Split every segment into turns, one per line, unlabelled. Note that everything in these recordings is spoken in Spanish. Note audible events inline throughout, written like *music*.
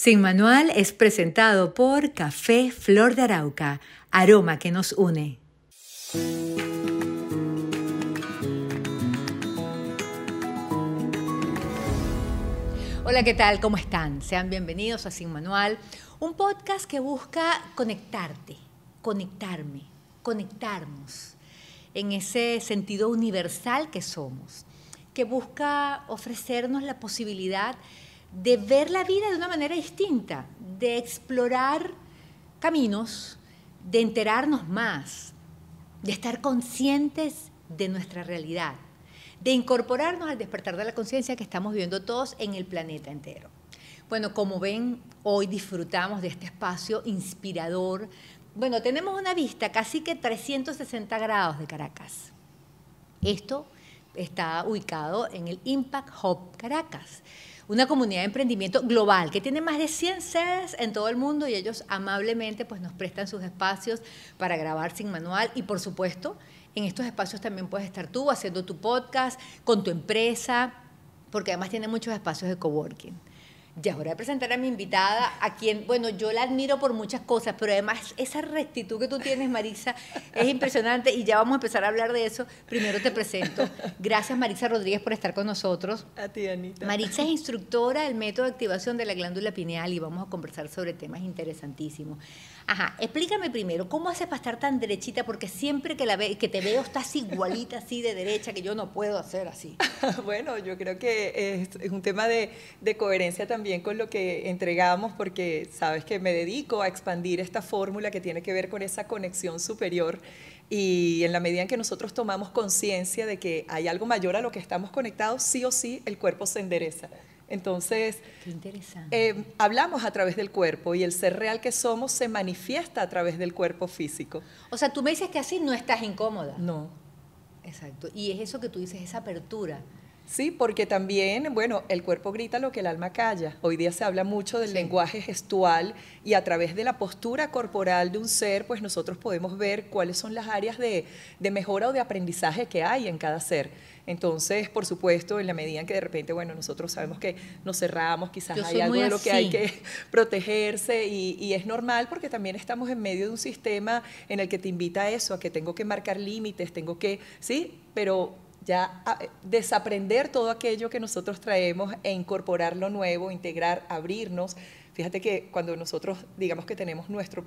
Sin Manual es presentado por Café Flor de Arauca, aroma que nos une. Hola, ¿qué tal? ¿Cómo están? Sean bienvenidos a Sin Manual, un podcast que busca conectarte, conectarme, conectarnos en ese sentido universal que somos, que busca ofrecernos la posibilidad de ver la vida de una manera distinta, de explorar caminos, de enterarnos más, de estar conscientes de nuestra realidad, de incorporarnos al despertar de la conciencia que estamos viviendo todos en el planeta entero. Bueno, como ven, hoy disfrutamos de este espacio inspirador. Bueno, tenemos una vista casi que 360 grados de Caracas. Esto está ubicado en el Impact Hub Caracas una comunidad de emprendimiento global que tiene más de 100 sedes en todo el mundo y ellos amablemente pues, nos prestan sus espacios para grabar sin manual y por supuesto en estos espacios también puedes estar tú haciendo tu podcast con tu empresa porque además tiene muchos espacios de coworking. Ya ahora de presentar a mi invitada, a quien, bueno, yo la admiro por muchas cosas, pero además esa rectitud que tú tienes, Marisa, es impresionante y ya vamos a empezar a hablar de eso. Primero te presento. Gracias, Marisa Rodríguez, por estar con nosotros.
A ti, Anita.
Marisa es instructora del método de activación de la glándula pineal y vamos a conversar sobre temas interesantísimos. Ajá, explícame primero, ¿cómo haces para estar tan derechita? Porque siempre que, la ve, que te veo estás igualita así de derecha, que yo no puedo hacer así. *laughs*
bueno, yo creo que es, un tema de, de, coherencia también con lo que entregamos, porque sabes que me dedico a expandir esta fórmula que tiene que ver con esa conexión superior. Y en la medida en que nosotros tomamos conciencia de que hay algo mayor a lo que estamos conectados, sí o sí el cuerpo se endereza. Entonces, eh, hablamos a través del cuerpo y el ser real que somos se manifiesta a través del cuerpo físico.
O sea, tú me dices que así no estás incómoda.
No.
Exacto. Y es eso que tú dices, esa apertura.
Sí, porque también, bueno, el cuerpo grita lo que el alma calla. Hoy día se habla mucho del lenguaje gestual y a través de la postura corporal de un ser, pues nosotros podemos ver cuáles son las áreas de, de mejora o de aprendizaje que hay en cada ser. Entonces, por supuesto, en la medida en que de repente, bueno, nosotros sabemos que nos cerramos, quizás hay algo de lo que hay que *laughs* protegerse y, es normal porque también estamos en medio de un sistema en el que te invita a eso, a que tengo que marcar límites, tengo que, sí, pero ya desaprender todo aquello que nosotros traemos e incorporar lo nuevo, integrar, abrirnos Fíjate que cuando nosotros digamos que tenemos nuestro,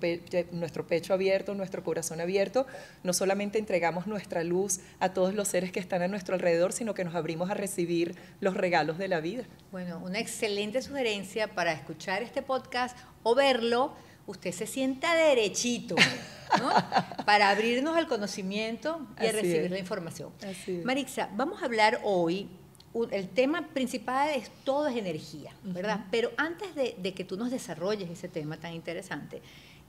nuestro pecho abierto, nuestro corazón abierto, no solamente entregamos nuestra luz a todos los seres que están a nuestro alrededor, sino que nos abrimos a recibir los regalos de la vida.
Bueno, una excelente sugerencia para escuchar este podcast o verlo, usted se sienta derechito. *laughs* ¿no? para abrirnos al conocimiento y a recibir la información. Marixa, vamos a hablar hoy el tema principal es todo es energía, ¿verdad? Pero antes de, que tú nos desarrolles ese tema tan interesante,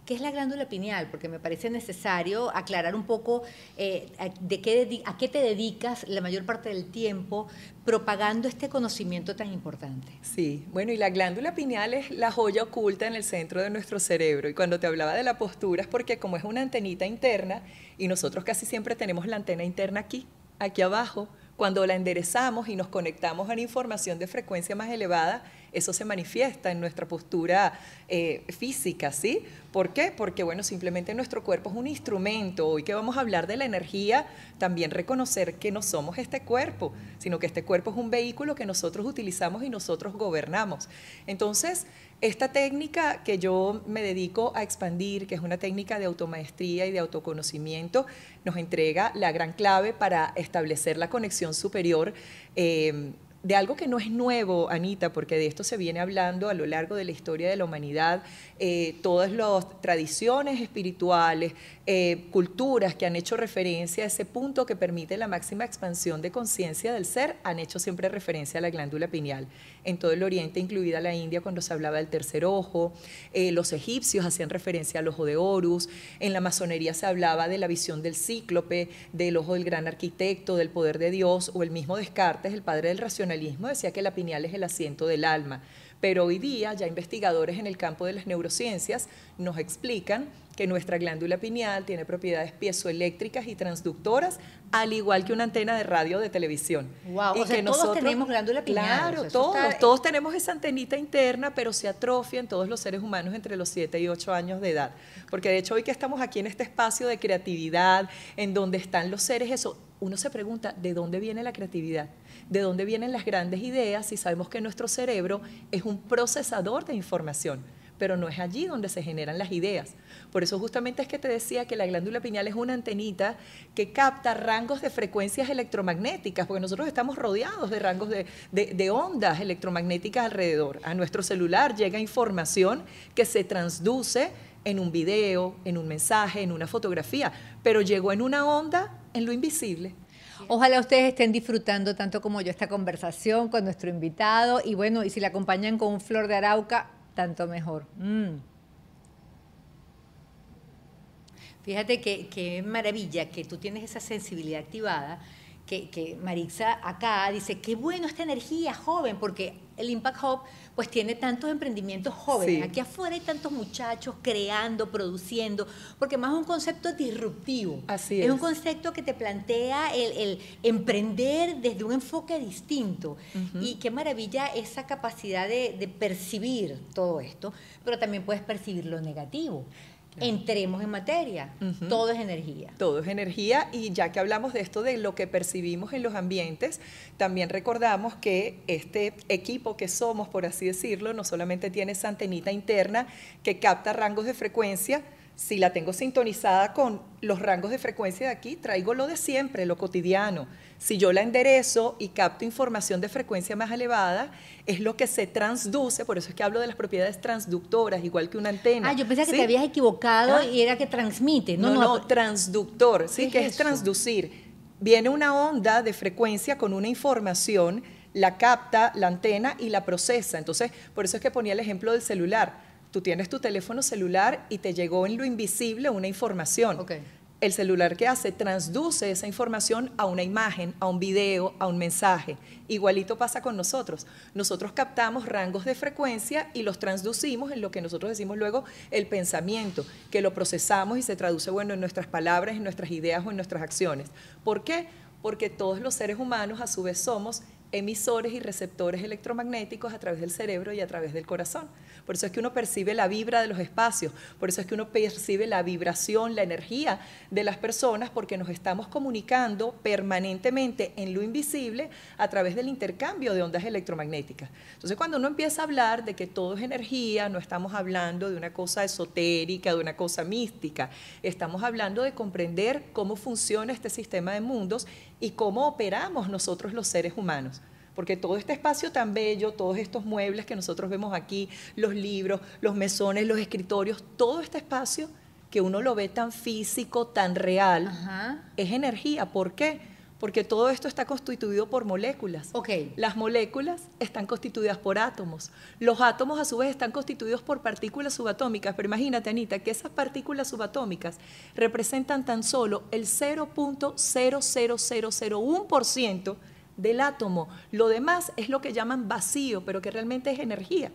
¿qué es la glándula pineal? Porque me parece necesario aclarar un poco eh, de qué, a qué te dedicas la mayor parte del tiempo propagando este conocimiento tan importante.
Sí, bueno, y la glándula pineal es la joya oculta en el centro de nuestro cerebro. Y cuando te hablaba de la postura es porque como es una antenita interna, y nosotros casi siempre tenemos la antena interna aquí, aquí abajo, cuando la enderezamos y nos conectamos a una información de frecuencia más elevada, eso se manifiesta en nuestra postura eh, física, ¿sí? ¿Por qué? Porque, bueno, simplemente nuestro cuerpo es un instrumento. Hoy que vamos a hablar de la energía, también reconocer que no somos este cuerpo, sino que este cuerpo es un vehículo que nosotros utilizamos y nosotros gobernamos. Entonces, esta técnica que yo me dedico a expandir, que es una técnica de automaestría y de autoconocimiento, nos entrega la gran clave para establecer la conexión superior. Eh, de algo que no es nuevo, Anita, porque de esto se viene hablando a lo largo de la historia de la humanidad, eh, todas las tradiciones espirituales, eh, culturas que han hecho referencia a ese punto que permite la máxima expansión de conciencia del ser, han hecho siempre referencia a la glándula pineal. En todo el Oriente, incluida la India, cuando se hablaba del tercer ojo, eh, los egipcios hacían referencia al ojo de Horus, en la masonería se hablaba de la visión del cíclope, del ojo del gran arquitecto, del poder de Dios, o el mismo Descartes, el padre del racionalismo, decía que la pineal es el asiento del alma. Pero hoy día ya investigadores en el campo de las neurociencias nos explican que nuestra glándula pineal tiene propiedades piezoeléctricas y transductoras, al igual que una antena de radio de televisión.
Wow, o sea, todos tenemos glándula pineal.
Claro, todos, todos tenemos esa antenita interna, pero se atrofia en todos los seres humanos entre los 7 y 8 años de edad. Porque de hecho hoy que estamos aquí en este espacio de creatividad, en donde están los seres, eso, uno se pregunta, ¿de dónde viene la creatividad? ¿De dónde vienen las grandes ideas si sabemos que nuestro cerebro es un procesador de información? pero no es allí donde se generan las ideas. Por eso justamente es que te decía que la glándula pineal es una antenita que capta rangos de frecuencias electromagnéticas, porque nosotros estamos rodeados de rangos de, de ondas electromagnéticas alrededor. A nuestro celular llega información que se transduce en un video, en un mensaje, en una fotografía, pero llegó en una onda en lo invisible.
Ojalá ustedes estén disfrutando tanto como yo esta conversación con nuestro invitado y bueno, y si la acompañan con un flor de arauca, tanto mejor. Mm. Fíjate que, qué maravilla que tú tienes esa sensibilidad activada, que, que Marixa acá dice, qué bueno esta energía joven, porque el Impact Hub pues tiene tantos emprendimientos jóvenes. Aquí afuera hay tantos muchachos creando, produciendo, porque más es un concepto disruptivo.
Así es.
Es un concepto que te plantea el, emprender desde un enfoque distinto. Y qué maravilla esa capacidad de, de percibir todo esto, pero también puedes percibir lo negativo. Entremos en materia. Todo es energía.
Todo es energía y ya que hablamos de esto, de lo que percibimos en los ambientes, también recordamos que este equipo que somos, por así decirlo, no solamente tiene esa antenita interna que capta rangos de frecuencia, si la tengo sintonizada con los rangos de frecuencia de aquí, traigo lo de siempre, lo cotidiano. Si yo la enderezo y capto información de frecuencia más elevada, es lo que se transduce, por eso es que hablo de las propiedades transductoras, igual que una antena.
Ah, yo pensé que te habías equivocado ah. y era que transmite. No,
no, no, transductor, ¿sí? que es transducir. Viene una onda de frecuencia con una información, la capta la antena y la procesa. Entonces, por eso es que ponía el ejemplo del celular Tú tienes tu teléfono celular y te llegó en lo invisible una información. El celular que hace transduce esa información a una imagen, a un video, a un mensaje. Igualito pasa con nosotros. Nosotros captamos rangos de frecuencia y los transducimos en lo que nosotros decimos luego el pensamiento, que lo procesamos y se traduce bueno en nuestras palabras, en nuestras ideas o en nuestras acciones. ¿Por qué? Porque todos los seres humanos a su vez somos emisores y receptores electromagnéticos a través del cerebro y a través del corazón. Por eso es que uno percibe la vibra de los espacios, por eso es que uno percibe la vibración, la energía de las personas, porque nos estamos comunicando permanentemente en lo invisible a través del intercambio de ondas electromagnéticas. Entonces, cuando uno empieza a hablar de que todo es energía, no estamos hablando de una cosa esotérica, de una cosa mística, estamos hablando de comprender cómo funciona este sistema de mundos y cómo operamos nosotros los seres humanos porque todo este espacio tan bello, todos estos muebles que nosotros vemos aquí, los libros, los mesones, los escritorios, todo este espacio que uno lo ve tan físico, tan real, es energía. ¿Por qué? Porque todo esto está constituido por moléculas.
Okay.
Las moléculas están constituidas por átomos. Los átomos a su vez están constituidos por partículas subatómicas. Pero imagínate, Anita, que esas partículas subatómicas representan tan solo el 0.00001% del átomo. Lo demás es lo que llaman vacío, pero que realmente es energía.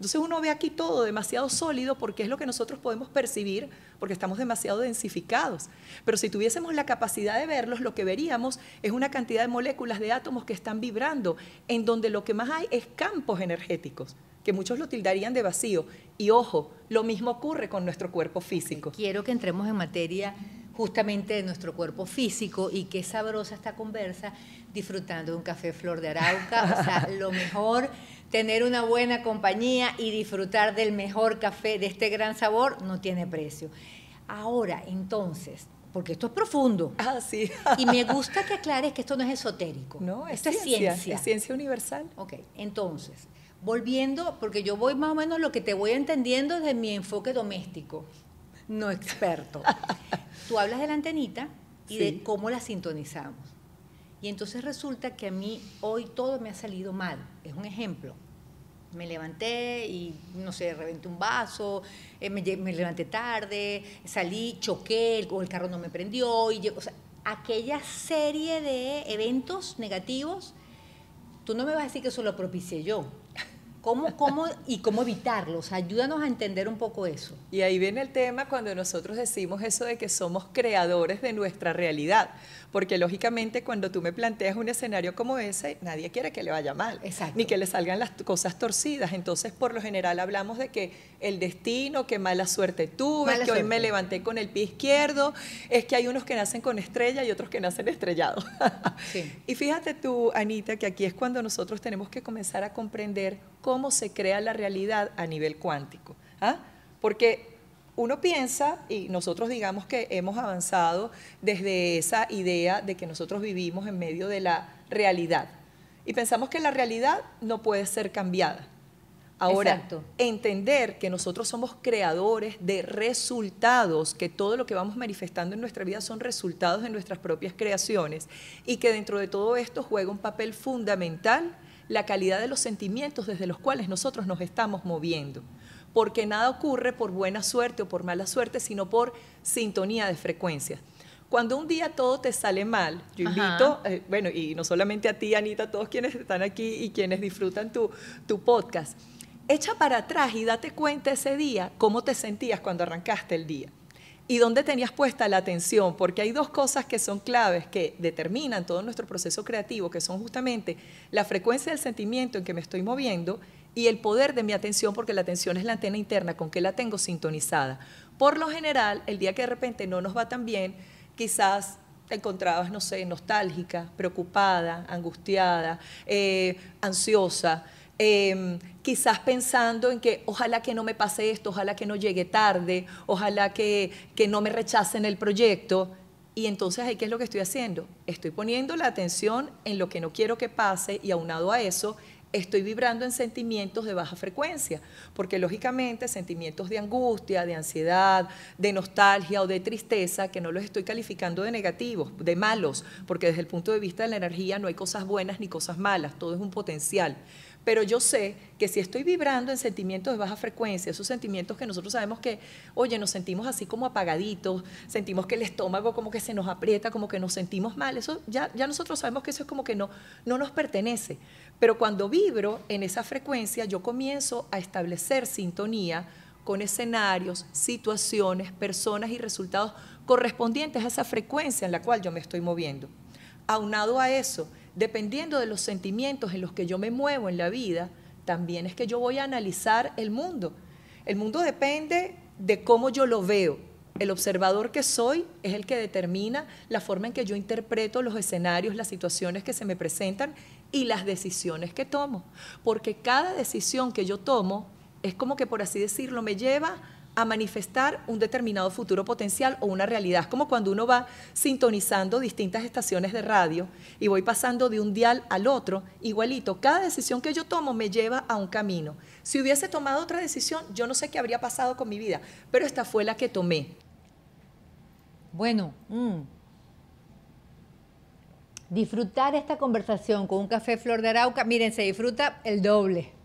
Entonces uno ve aquí todo demasiado sólido porque es lo que nosotros podemos percibir porque estamos demasiado densificados. Pero si tuviésemos la capacidad de verlos, lo que veríamos es una cantidad de moléculas de átomos que están vibrando, en donde lo que más hay es campos energéticos, que muchos lo tildarían de vacío. Y ojo, lo mismo ocurre con nuestro cuerpo físico.
Quiero que entremos en materia justamente de nuestro cuerpo físico y qué sabrosa esta conversa disfrutando de un café flor de arauca, o sea, *laughs* lo mejor tener una buena compañía y disfrutar del mejor café de este gran sabor no tiene precio. Ahora, entonces, porque esto es profundo. *laughs*
Ah, sí.
y me gusta que aclares que esto no es esotérico.
No,
esto
es ciencia. Es ciencia universal.
Ok, entonces, volviendo, porque yo voy más o menos lo que te voy entendiendo desde mi enfoque doméstico no experto. *laughs* Tú hablas de la antenita y de cómo la sintonizamos. Y entonces resulta que a mí hoy todo me ha salido mal. Es un ejemplo. Me levanté y, no sé, reventé un vaso, eh, me, levanté tarde, salí, choqué, o el carro no me prendió. Y o sea, aquella serie de eventos negativos, tú no me vas a decir que eso lo propicié yo. ¿Cómo, cómo, y cómo evitarlos? Ayúdanos a entender un poco eso.
Y ahí viene el tema cuando nosotros decimos eso de que somos creadores de nuestra realidad. Porque lógicamente cuando tú me planteas un escenario como ese, nadie quiere que le vaya mal, ni que le salgan las cosas torcidas. Entonces, por lo general hablamos de que el destino, que mala suerte tuve, que hoy me levanté con el pie izquierdo, es que hay unos que nacen con estrella y otros que nacen estrellados. *laughs* Y fíjate tú, Anita, que aquí es cuando nosotros tenemos que comenzar a comprender cómo se crea la realidad a nivel cuántico. ¿ah? Porque uno piensa, y nosotros digamos que hemos avanzado desde esa idea de que nosotros vivimos en medio de la realidad. Y pensamos que la realidad no puede ser cambiada. Ahora, entender que nosotros somos creadores de resultados, que todo lo que vamos manifestando en nuestra vida son resultados de nuestras propias creaciones y que dentro de todo esto juega un papel fundamental la calidad de los sentimientos desde los cuales nosotros nos estamos moviendo. Porque nada ocurre por buena suerte o por mala suerte, sino por sintonía de frecuencias. Cuando un día todo te sale mal, yo invito, eh, bueno, y no solamente a ti, Anita, a todos quienes están aquí y quienes disfrutan tu, tu podcast, echa para atrás y date cuenta ese día cómo te sentías cuando arrancaste el día. Y dónde tenías puesta la atención, porque hay dos cosas que son claves que determinan todo nuestro proceso creativo, que son justamente la frecuencia del sentimiento en que me estoy moviendo y el poder de mi atención, porque la atención es la antena interna con que la tengo sintonizada. Por lo general, el día que de repente no nos va tan bien, quizás te encontrabas, no sé, nostálgica, preocupada, angustiada, eh, ansiosa, em, quizás pensando en que ojalá que no me pase esto, ojalá que no llegue tarde, ojalá que, que no me rechacen el proyecto. Y entonces, ¿qué es lo que estoy haciendo? Estoy poniendo la atención en lo que no quiero que pase y aunado a eso, estoy vibrando en sentimientos de baja frecuencia, porque lógicamente sentimientos de angustia, de ansiedad, de nostalgia o de tristeza, que no los estoy calificando de negativos, de malos, porque desde el punto de vista de la energía no hay cosas buenas ni cosas malas, todo es un potencial. Pero yo sé que si estoy vibrando en sentimientos de baja frecuencia, esos sentimientos que nosotros sabemos que, oye, nos sentimos así como apagaditos, sentimos que el estómago como que se nos aprieta, como que nos sentimos mal, eso ya, ya nosotros sabemos que eso es como que no, no nos pertenece. Pero cuando vibro en esa frecuencia, yo comienzo a establecer sintonía con escenarios, situaciones, personas y resultados correspondientes a esa frecuencia en la cual yo me estoy moviendo. Aunado a eso, dependiendo de los sentimientos en los que yo me muevo en la vida, también es que yo voy a analizar el mundo. El mundo depende de cómo yo lo veo. El observador que soy es el que determina la forma en que yo interpreto los escenarios, las situaciones que se me presentan y las decisiones que tomo. Porque cada decisión que yo tomo es como que, por así decirlo, me lleva a manifestar un determinado futuro potencial o una realidad. Es como cuando uno va sintonizando distintas estaciones de radio y voy pasando de un dial al otro, igualito. Cada decisión que yo tomo me lleva a un camino. Si hubiese tomado otra decisión, yo no sé qué habría pasado con mi vida, pero esta fue la que tomé.
Bueno, mm, disfrutar esta conversación con un café Flor de Arauca, miren, se disfruta el doble.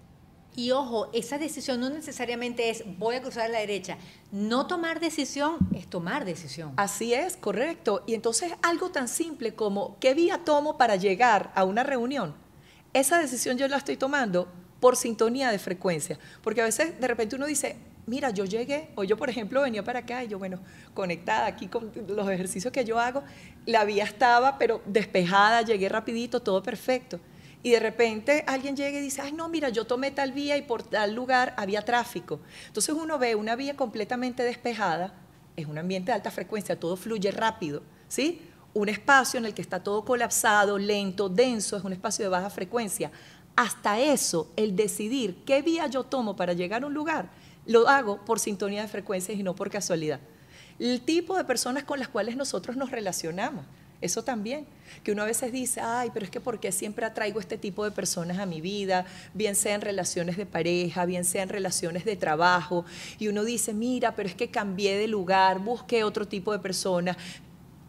Y ojo, esa decisión no necesariamente es voy a cruzar a la derecha. No tomar decisión es tomar decisión.
Así es, correcto. Y entonces algo tan simple como qué vía tomo para llegar a una reunión. Esa decisión yo la estoy tomando por sintonía de frecuencia. Porque a veces de repente uno dice, mira, yo llegué, o yo por ejemplo venía para acá y yo, bueno, conectada aquí con los ejercicios que yo hago, la vía estaba pero despejada, llegué rapidito, todo perfecto. Y de repente alguien llega y dice, ay no, mira, yo tomé tal vía y por tal lugar había tráfico. Entonces uno ve una vía completamente despejada, es un ambiente de alta frecuencia, todo fluye rápido, ¿sí? Un espacio en el que está todo colapsado, lento, denso, es un espacio de baja frecuencia. Hasta eso, el decidir qué vía yo tomo para llegar a un lugar, lo hago por sintonía de frecuencias y no por casualidad. El tipo de personas con las cuales nosotros nos relacionamos. Eso también, que uno a veces dice, ay, pero es que ¿por qué siempre atraigo este tipo de personas a mi vida? Bien sea en relaciones de pareja, bien sea en relaciones de trabajo. Y uno dice, mira, pero es que cambié de lugar, busqué otro tipo de personas.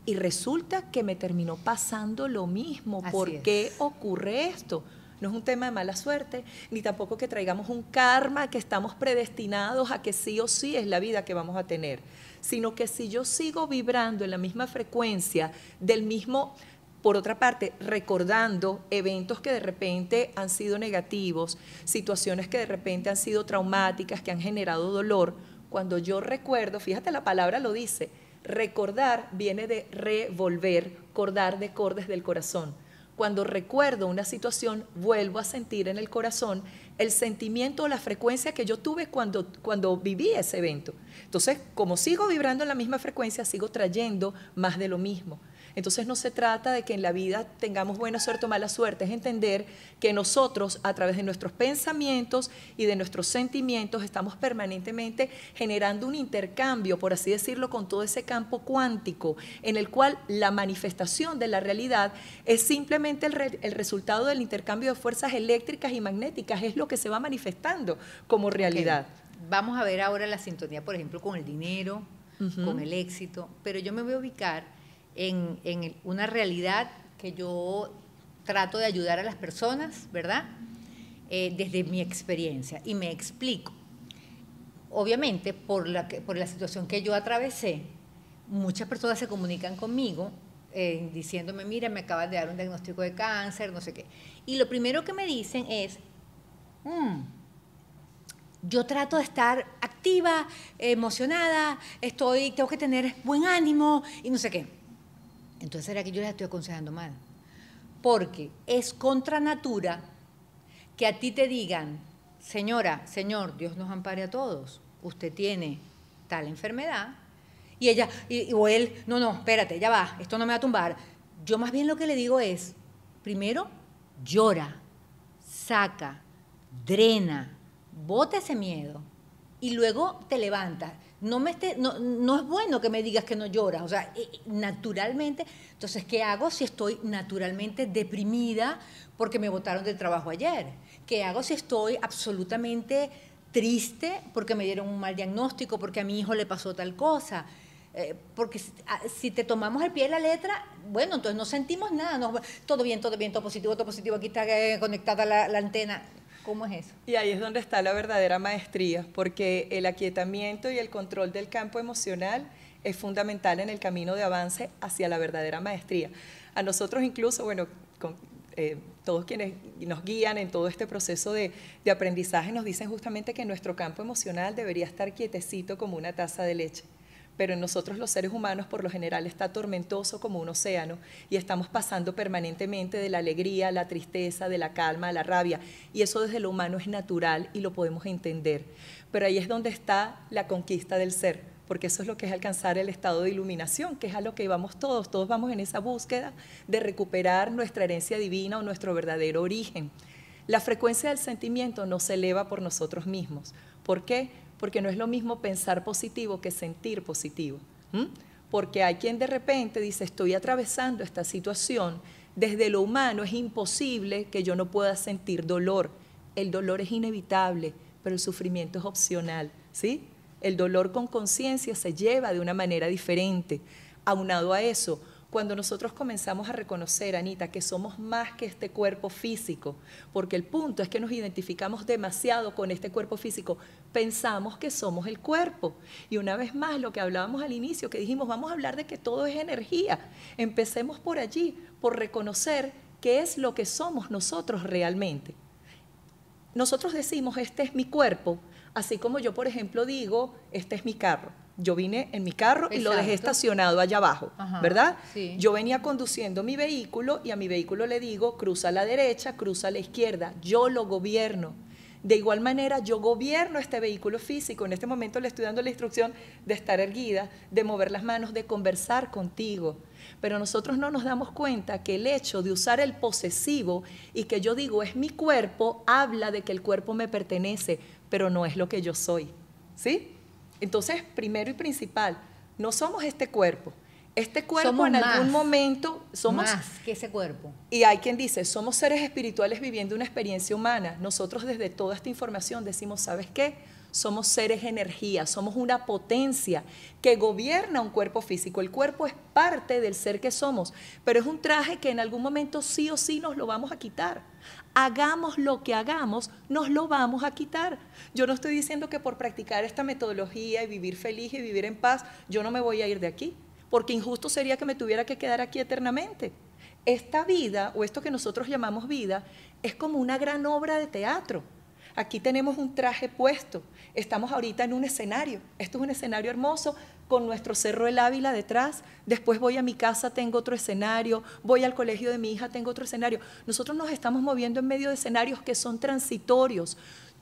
Y resulta que me terminó pasando lo mismo. ¿Por qué ocurre esto? No es un tema de mala suerte, ni tampoco que traigamos un karma que estamos predestinados a que sí o sí es la vida que vamos a tener, sino que si yo sigo vibrando en la misma frecuencia del mismo por otra parte, recordando eventos que de repente han sido negativos, situaciones que de repente han sido traumáticas, que han generado dolor, cuando yo recuerdo, fíjate la palabra lo dice, recordar viene de revolver, cordar de cordes del corazón. Cuando recuerdo una situación, vuelvo a sentir en el corazón el sentimiento o la frecuencia que yo tuve cuando, cuando viví ese evento. Entonces, como sigo vibrando en la misma frecuencia, sigo trayendo más de lo mismo. Entonces no se trata de que en la vida tengamos buena suerte o mala suerte, es entender que nosotros a través de nuestros pensamientos y de nuestros sentimientos estamos permanentemente generando un intercambio, por así decirlo, con todo ese campo cuántico en el cual la manifestación de la realidad es simplemente el, resultado del intercambio de fuerzas eléctricas y magnéticas, es lo que se va manifestando como realidad.
Vamos a ver ahora la sintonía, por ejemplo, con el dinero, con el éxito, pero yo me voy a ubicar en, una realidad que yo trato de ayudar a las personas, ¿verdad? Eh, desde mi experiencia. Y me explico. Obviamente, por la, por la situación que yo atravesé, muchas personas se comunican conmigo eh, diciéndome, mira, me acaban de dar un diagnóstico de cáncer, no sé qué. Y lo primero que me dicen es, mm, yo trato de estar activa, emocionada, estoy, tengo que tener buen ánimo y no sé qué. Entonces será que yo les estoy aconsejando mal. Porque es contra natura que a ti te digan, señora, señor, Dios nos ampare a todos, usted tiene tal enfermedad, y ella, o él, no, no, espérate, ya va, esto no me va a tumbar. Yo más bien lo que le digo es, primero, llora, saca, drena, bota ese miedo, y luego te levantas no, me esté, no, no, es bueno que me digas que no lloras, o sea, eh, naturalmente, entonces, ¿qué hago si estoy naturalmente deprimida porque me botaron del trabajo ayer? ¿Qué hago si estoy absolutamente triste porque me dieron un mal diagnóstico, porque a mi hijo le pasó tal cosa? Eh, porque ah, si, te tomamos el pie de la letra, bueno, entonces no sentimos nada, todo bien, todo bien, todo positivo, todo positivo, aquí está eh, conectada la antena. ¿Cómo es eso?
Y ahí es donde está la verdadera maestría, porque el aquietamiento y el control del campo emocional es fundamental en el camino de avance hacia la verdadera maestría. A nosotros incluso, bueno, eh, todos quienes nos guían en todo este proceso de, de aprendizaje nos dicen justamente que nuestro campo emocional debería estar quietecito como una taza de leche pero en nosotros los seres humanos por lo general está tormentoso como un océano y estamos pasando permanentemente de la alegría, la tristeza, de la calma, a la rabia. Y eso desde lo humano es natural y lo podemos entender. Pero ahí es donde está la conquista del ser, porque eso es lo que es alcanzar el estado de iluminación, que es a lo que vamos todos. Todos vamos en esa búsqueda de recuperar nuestra herencia divina o nuestro verdadero origen. La frecuencia del sentimiento no se eleva por nosotros mismos. ¿Por qué? Porque no es lo mismo pensar positivo que sentir positivo. Porque hay quien de repente dice, estoy atravesando esta situación, desde lo humano es imposible que yo no pueda sentir dolor. El dolor es inevitable, pero el sufrimiento es opcional, ¿sí? El dolor con conciencia se lleva de una manera diferente. Aunado a eso, cuando nosotros comenzamos a reconocer, Anita, que somos más que este cuerpo físico, porque el punto es que nos identificamos demasiado con este cuerpo físico, pensamos que somos el cuerpo. Y una vez más, lo que hablábamos al inicio, que dijimos, vamos a hablar de que todo es energía. Empecemos por allí, por reconocer qué es lo que somos nosotros realmente. Nosotros decimos, este es mi cuerpo, así como yo, por ejemplo, digo, este es mi carro yo vine en mi carro y lo dejé estacionado allá abajo, ¿verdad? Yo venía conduciendo mi vehículo y a mi vehículo le digo, cruza a la derecha, cruza a la izquierda, yo lo gobierno. De igual manera, yo gobierno este vehículo físico. En este momento le estoy dando la instrucción de estar erguida, de mover las manos, de conversar contigo. Pero nosotros no nos damos cuenta que el hecho de usar el posesivo y que yo digo es mi cuerpo, habla de que el cuerpo me pertenece, pero no es lo que yo soy. ¿Sí? Entonces, primero y principal, no somos este cuerpo. Este cuerpo en algún momento somos
más que ese cuerpo.
Y hay quien dice, somos seres espirituales viviendo una experiencia humana. Nosotros desde toda esta información decimos, ¿sabes qué? Somos seres energía, somos una potencia que gobierna un cuerpo físico. El cuerpo es parte del ser que somos, pero es un traje que en algún momento sí o sí nos lo vamos a quitar hagamos lo que hagamos, nos lo vamos a quitar. Yo no estoy diciendo que por practicar esta metodología y vivir feliz y vivir en paz, yo no me voy a ir de aquí, porque injusto sería que me tuviera que quedar aquí eternamente. esta vida o esto que nosotros llamamos vida es como una gran obra de teatro. Aquí tenemos un traje puesto, estamos ahorita en un escenario, esto es un escenario hermoso con nuestro Cerro El Ávila detrás, después voy a mi casa, tengo otro escenario, voy al colegio de mi hija, tengo otro escenario. Nosotros nos estamos moviendo en medio de escenarios que son transitorios,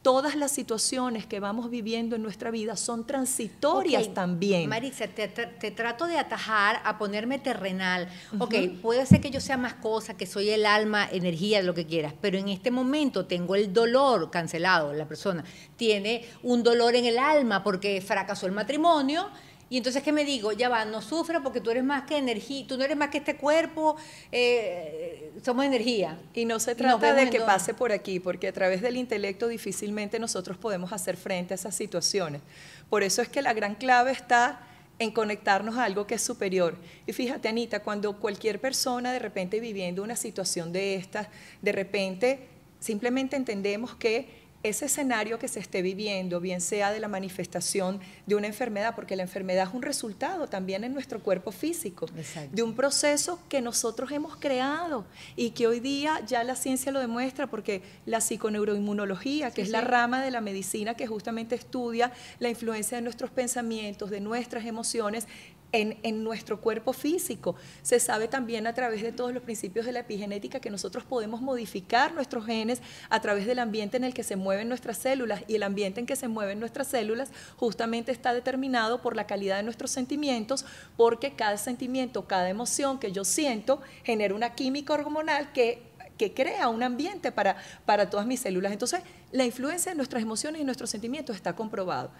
todas las situaciones que vamos viviendo en nuestra vida son transitorias también.
Marisa, te, trato de atajar a ponerme terrenal. Ok, puede ser que yo sea más cosa, que soy el alma, energía, lo que quieras, pero en este momento tengo el dolor cancelado, la persona tiene un dolor en el alma porque fracasó el matrimonio y entonces, ¿qué me digo? Ya va, no sufra porque tú eres más que energía, tú no eres más que este cuerpo, eh, somos energía.
Y no se trata de que pase por aquí, porque a través del intelecto difícilmente nosotros podemos hacer frente a esas situaciones. Por eso es que la gran clave está en conectarnos a algo que es superior. Y fíjate, Anita, cuando cualquier persona de repente viviendo una situación de estas, de repente simplemente entendemos que ese escenario que se esté viviendo, bien sea de la manifestación de una enfermedad, porque la enfermedad es un resultado también en nuestro cuerpo físico, de un proceso que nosotros hemos creado y que hoy día ya la ciencia lo demuestra, porque la psiconeuroinmunología, que es la rama de la medicina que justamente estudia la influencia de nuestros pensamientos, de nuestras emociones, en, nuestro cuerpo físico. Se sabe también a través de todos los principios de la epigenética que nosotros podemos modificar nuestros genes a través del ambiente en el que se mueven nuestras células y el ambiente en que se mueven nuestras células justamente está determinado por la calidad de nuestros sentimientos porque cada sentimiento, cada emoción que yo siento genera una química hormonal que que crea un ambiente para, para todas mis células. Entonces, la influencia de nuestras emociones y nuestros sentimientos está comprobado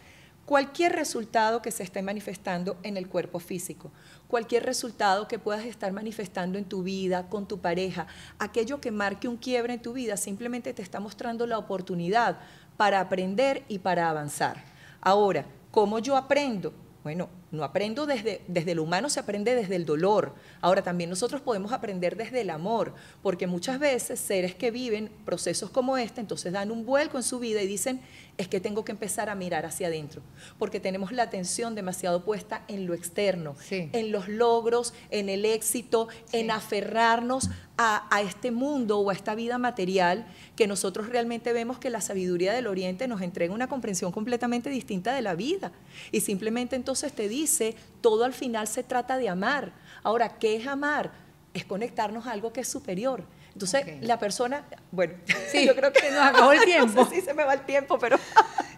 cualquier resultado que se esté manifestando en el cuerpo físico, cualquier resultado que puedas estar manifestando en tu vida, con tu pareja, aquello que marque un quiebre en tu vida, simplemente te está mostrando la oportunidad para aprender y para avanzar. Ahora, ¿cómo yo aprendo? Bueno, no aprendo desde, desde el humano, se aprende desde el dolor. Ahora también nosotros podemos aprender desde el amor, porque muchas veces seres que viven procesos como este, entonces dan un vuelco en su vida y dicen, es que tengo que empezar a mirar hacia adentro, porque tenemos la atención demasiado puesta en lo externo, en los logros, en el éxito, en aferrarnos a, a, este mundo o a esta vida material que nosotros realmente vemos que la sabiduría del Oriente nos entrega una comprensión completamente distinta de la vida. Y simplemente entonces te dice, todo al final se trata de amar. Ahora, ¿qué es amar? Es conectarnos a algo que es superior. Entonces, la persona, bueno, *laughs*
sí, yo creo que se nos acabó el *laughs* tiempo.
sí, se me va el tiempo, pero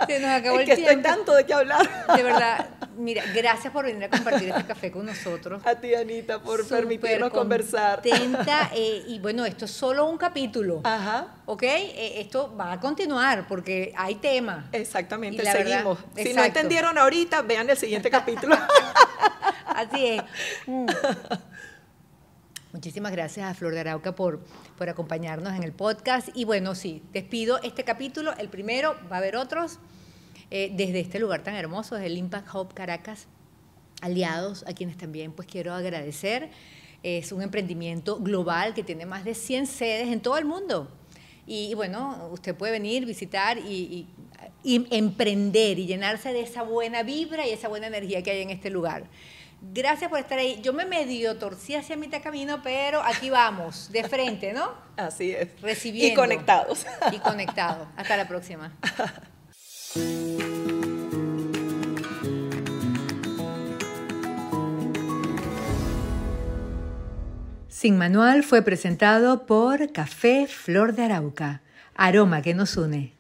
se nos acabó
es
el
que Estoy tanto de qué hablar.
De verdad, mira, gracias por venir a compartir este café con nosotros.
A ti, Anita, por permitirnos conversar.
Eh, y bueno, esto es solo un capítulo.
Ajá.
¿Ok? Eh, esto va a continuar porque hay tema.
Exactamente, seguimos. si no entendieron ahorita, vean el siguiente capítulo. *laughs*
Así es. Mm. Muchísimas gracias a Flor de Arauca por, por acompañarnos en el podcast. Y bueno, sí, despido este capítulo, el primero, va a haber otros, eh, desde este lugar tan hermoso, desde el Impact Hub Caracas, aliados a quienes también pues quiero agradecer. Es un emprendimiento global que tiene más de 100 sedes en todo el mundo. Y, bueno, usted puede venir, visitar y emprender y llenarse de esa buena vibra y esa buena energía que hay en este lugar. Gracias por estar ahí. Yo me medio torcí hacia mitad camino, pero aquí vamos, de frente, ¿no? *laughs*
Así es.
Recibiendo.
Y conectados. *laughs*
Y conectados. Hasta la próxima. Sin Manual fue presentado por Café Flor de Arauca, aroma que nos une.